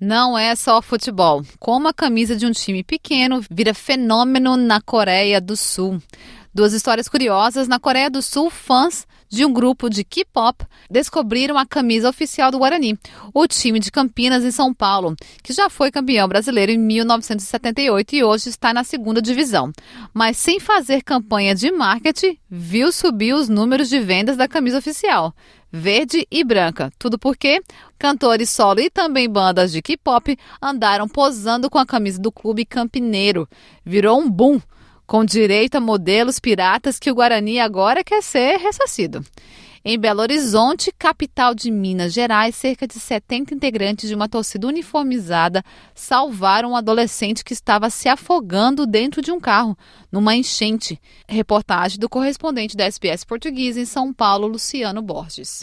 Não é só futebol. Como a camisa de um time pequeno vira fenômeno na Coreia do Sul. Duas histórias curiosas. Na Coreia do Sul, fãs de um grupo de K-pop descobriram a camisa oficial do Guarani, o time de Campinas, em São Paulo, que já foi campeão brasileiro em 1978 e hoje está na segunda divisão. Mas sem fazer campanha de marketing, viu subir os números de vendas da camisa oficial verde e branca. Tudo porque cantores solo e também bandas de K-pop andaram posando com a camisa do clube campineiro. Virou um boom, com direito a modelos piratas que o Guarani agora quer ser ressarcido. Em Belo Horizonte, capital de Minas Gerais, cerca de 70 integrantes de uma torcida uniformizada salvaram um adolescente que estava se afogando dentro de um carro, numa enchente. Reportagem do correspondente da SBS Português em São Paulo, Luciano Borges.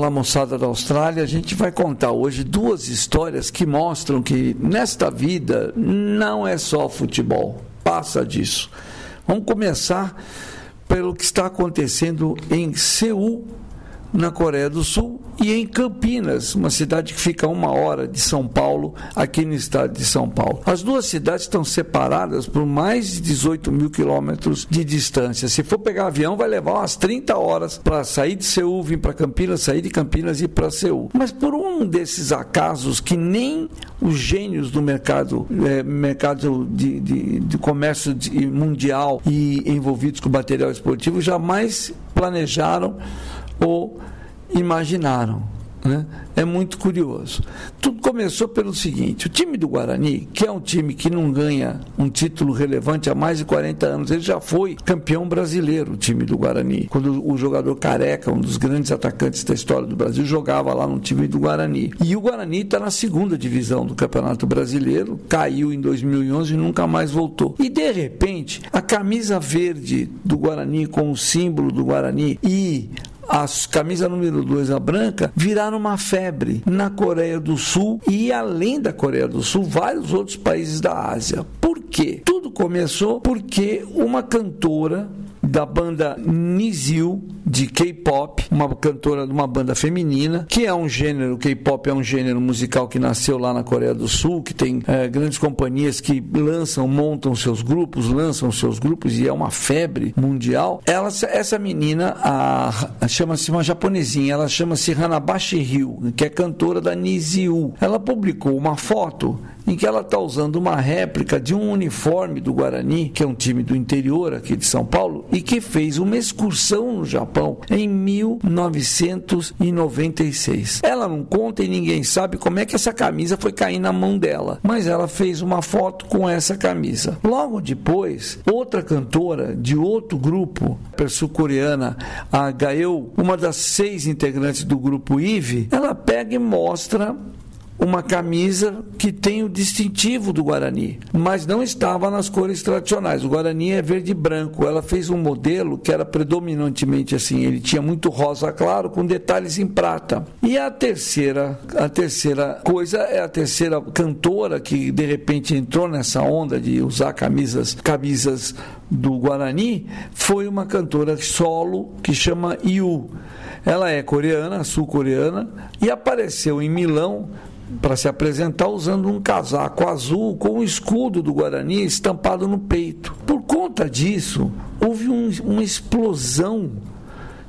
Olá, moçada da Austrália. A gente vai contar hoje duas histórias que mostram que nesta vida não é só futebol, passa disso. Vamos começar pelo que está acontecendo em Seul, na Coreia do Sul, e em Campinas, uma cidade que fica a uma hora de São Paulo, aqui no estado de São Paulo. As duas cidades estão separadas por mais de 18 mil quilômetros de distância. Se for pegar avião, vai levar umas 30 horas para sair de Seul, vir para Campinas, sair de Campinas e ir para Seul. Mas por um desses acasos que nem os gênios do mercado, é, mercado de, de, de comércio de, mundial e envolvidos com material esportivo jamais planejaram ou imaginaram. Né? É muito curioso. Tudo começou pelo seguinte: o time do Guarani, que é um time que não ganha um título relevante há mais de 40 anos, ele já foi campeão brasileiro, o time do Guarani. Quando o jogador Careca, um dos grandes atacantes da história do Brasil, jogava lá no time do Guarani. E o Guarani está na segunda divisão do Campeonato Brasileiro, caiu em 2011 e nunca mais voltou. E de repente, a camisa verde do Guarani com o símbolo do Guarani e a camisa número 2, a branca, viraram uma febre na Coreia do Sul e além da Coreia do Sul, vários outros países da Ásia. Por quê? Tudo começou porque uma cantora da banda Nizil de K-pop, uma cantora de uma banda feminina, que é um gênero, K-pop é um gênero musical que nasceu lá na Coreia do Sul, que tem é, grandes companhias que lançam, montam seus grupos, lançam seus grupos e é uma febre mundial. Ela, essa menina, chama-se uma japonesinha, ela chama-se Hanabashi Ryu, que é cantora da Nizil. Ela publicou uma foto em que ela está usando uma réplica de um uniforme do Guarani, que é um time do interior aqui de São Paulo, e que fez uma excursão no Japão em 1996. Ela não conta e ninguém sabe como é que essa camisa foi cair na mão dela, mas ela fez uma foto com essa camisa. Logo depois, outra cantora de outro grupo, sul-coreana, a Gael, uma das seis integrantes do grupo IVE, ela pega e mostra uma camisa que tem o distintivo do Guarani, mas não estava nas cores tradicionais. O Guarani é verde e branco. Ela fez um modelo que era predominantemente assim, ele tinha muito rosa claro com detalhes em prata. E a terceira, a terceira coisa é a terceira cantora que de repente entrou nessa onda de usar camisas, camisas do Guarani, foi uma cantora solo que chama Yu. Ela é coreana, sul-coreana, e apareceu em Milão para se apresentar usando um casaco azul com o escudo do Guarani estampado no peito. Por conta disso, houve um, uma explosão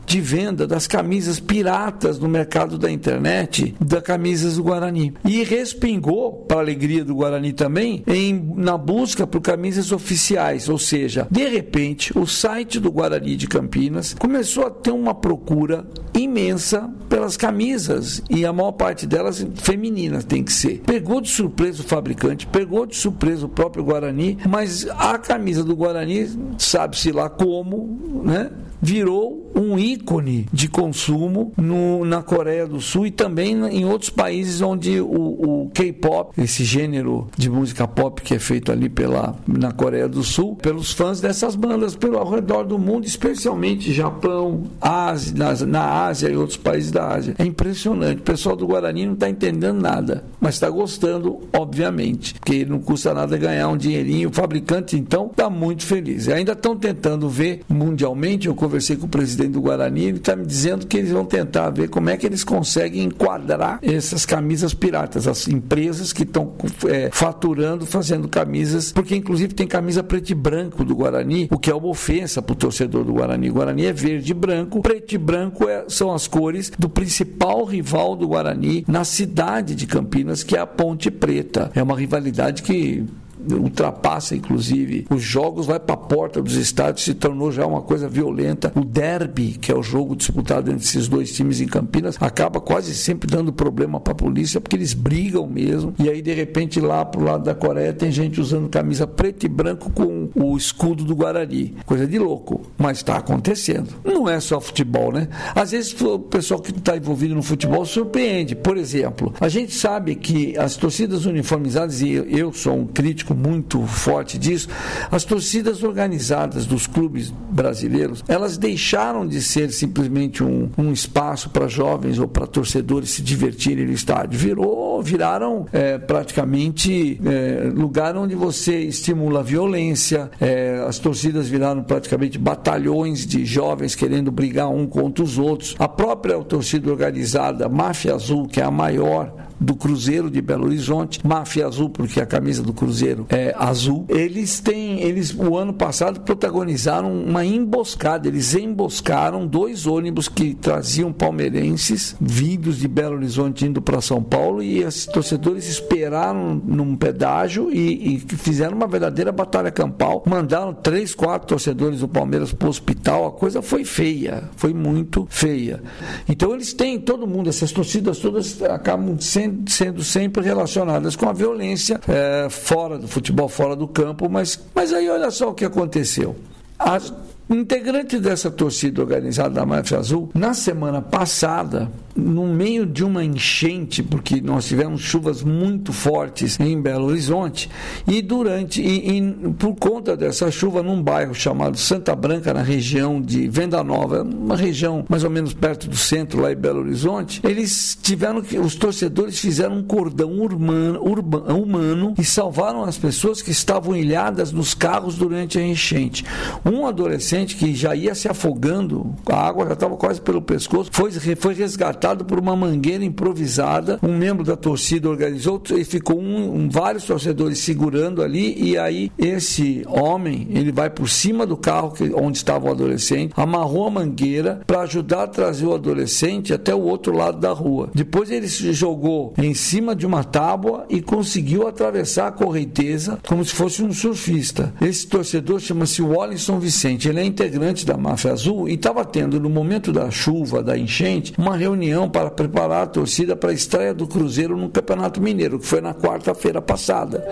de venda das camisas piratas no mercado da internet, das camisas do Guarani. E respingou, para alegria do Guarani também, em, na busca por camisas oficiais. Ou seja, de repente, o site do Guarani de Campinas começou a ter uma procura imensa pelas camisas e a maior parte delas femininas tem que ser. Pegou de surpresa o fabricante, pegou de surpresa o próprio Guarani, mas a camisa do Guarani, sabe-se lá como, né? virou um ícone de consumo no, na Coreia do Sul e também em outros países onde o, o K-pop, esse gênero de música pop que é feito ali pela, na Coreia do Sul, pelos fãs dessas bandas pelo ao redor do mundo, especialmente Japão, Ásia, na, na Ásia e outros países da Ásia. É impressionante. O pessoal do Guarani não está entendendo nada, mas está gostando, obviamente, porque não custa nada ganhar um dinheirinho. O fabricante, então, está muito feliz. Ainda estão tentando ver mundialmente. Eu conversei com o presidente do Guarani, ele está me dizendo que eles vão tentar ver como é que eles conseguem enquadrar essas camisas piratas, as empresas que estão é, faturando, fazendo camisas, porque inclusive tem camisa preto e branco do Guarani, o que é uma ofensa para o torcedor do Guarani. O Guarani é verde e branco, preto e branco é, são as cores do principal rival do Guarani na cidade de Campinas, que é a Ponte Preta. É uma rivalidade que ultrapassa inclusive os jogos, vai para a porta dos estádios, se tornou já uma coisa violenta. O derby, que é o jogo disputado entre esses dois times em Campinas, acaba quase sempre dando problema para a polícia, porque eles brigam mesmo. E aí, de repente, lá pro lado da Coreia, tem gente usando camisa preto e branco com o escudo do Guarani. Coisa de louco, mas está acontecendo. Não é só futebol, né? Às vezes o pessoal que está envolvido no futebol surpreende. Por exemplo, a gente sabe que as torcidas uniformizadas, e eu sou um crítico muito forte disso, as torcidas organizadas dos clubes brasileiros, elas deixaram de ser simplesmente um, um espaço para jovens ou para torcedores se divertirem no estádio. Virou, viraram é, praticamente é, lugar onde você estimula a violência, é, as torcidas viraram praticamente batalhões de jovens querendo brigar um contra os outros. A própria torcida organizada, Máfia Azul, que é a maior do Cruzeiro de Belo Horizonte, Máfia Azul, porque a camisa do Cruzeiro é azul. Eles têm, eles o ano passado protagonizaram uma emboscada, eles emboscaram dois ônibus que traziam palmeirenses vindos de Belo Horizonte indo para São Paulo e os torcedores esperaram num pedágio e, e fizeram uma verdadeira batalha campal. Mandaram três, quatro torcedores do Palmeiras para o hospital. A coisa foi feia, foi muito feia. Então eles têm todo mundo, essas torcidas todas acabam sendo sendo sempre relacionadas com a violência é, fora do futebol, fora do campo, mas, mas aí olha só o que aconteceu. As integrantes dessa torcida organizada da Máfia Azul, na semana passada, no meio de uma enchente, porque nós tivemos chuvas muito fortes em Belo Horizonte, e durante, e, e, por conta dessa chuva, num bairro chamado Santa Branca, na região de Venda Nova, uma região mais ou menos perto do centro, lá em Belo Horizonte, eles tiveram que, os torcedores fizeram um cordão urbano, urbano, humano e salvaram as pessoas que estavam ilhadas nos carros durante a enchente. Um adolescente que já ia se afogando, a água já estava quase pelo pescoço, foi, foi resgatado por uma mangueira improvisada. Um membro da torcida organizou e ficou um, um, vários torcedores segurando ali. E aí esse homem ele vai por cima do carro que, onde estava o adolescente, amarrou a mangueira para ajudar a trazer o adolescente até o outro lado da rua. Depois ele se jogou em cima de uma tábua e conseguiu atravessar a correnteza como se fosse um surfista. Esse torcedor chama-se Wallinson Vicente. Ele é integrante da Máfia Azul e estava tendo no momento da chuva, da enchente, uma reunião reunião para preparar a torcida para a estreia do Cruzeiro no Campeonato Mineiro, que foi na quarta-feira passada,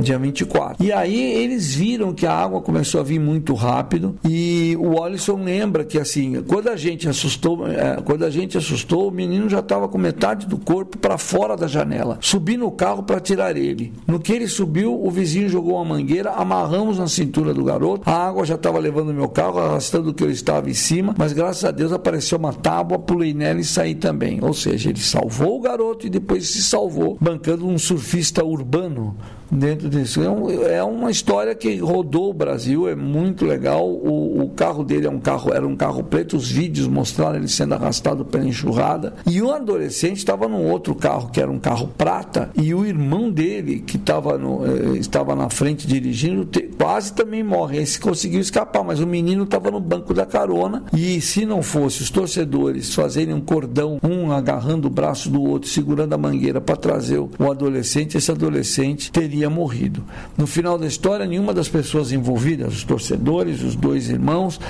dia 24. E aí eles viram que a água começou a vir muito rápido e o Alisson lembra que assim, quando a gente assustou, é, quando a gente assustou, o menino já estava com metade do corpo para fora da janela. Subi no carro para tirar ele. No que ele subiu, o vizinho jogou uma mangueira, amarramos na cintura do garoto. A água já estava levando meu carro, arrastando o que eu estava em cima, mas graças a Deus apareceu uma tábua, pulei nela e saí também. Ou seja, ele salvou o garoto e depois se salvou bancando um surfista urbano dentro disso. É, um, é, uma história que rodou o Brasil, é muito legal. O, o, carro dele é um carro, era um carro preto, os vídeos mostraram ele sendo arrastado pela enxurrada. E o adolescente estava num outro carro, que era um carro prata, e o irmão dele, que estava, no, eh, estava na frente dirigindo, te, quase também morre. Esse conseguiu escapar, mas o menino estava no banco da carona. E se não fosse os torcedores fazerem um cordão, um agarrando o braço do outro, segurando a mangueira para trazer o adolescente, esse adolescente teria teria morrido. No final da história, nenhuma das pessoas envolvidas, os torcedores, os dois irmãos,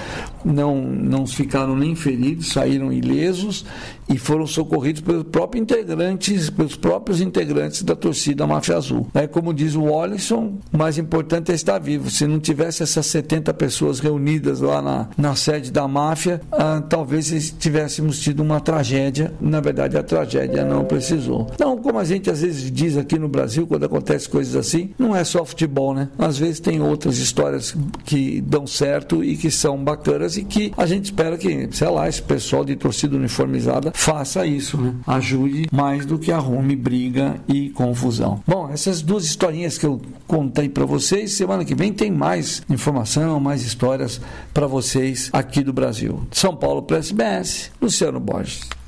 não, não ficaram nem feridos, saíram ilesos e foram socorridos pelos próprios integrantes, pelos próprios integrantes da torcida Máfia Azul. É como diz o Wallison, o mais importante é estar vivo. Se não tivesse essas 70 pessoas reunidas lá na, na sede da máfia, ah, talvez tivéssemos tido uma tragédia. Na verdade, a tragédia não precisou. Então, como a gente às vezes diz aqui no Brasil, quando acontece coisas assim, não é só futebol, né? Às vezes tem outras histórias que dão certo e que são bacanas e que a gente espera que, sei lá, esse pessoal de torcida uniformizada faça isso, né? Ajude mais do que arrume briga e confusão. Bom, essas duas historinhas que eu contei para vocês, semana que vem tem mais informação, mais histórias para vocês aqui do Brasil. São Paulo para SBS, Luciano Borges.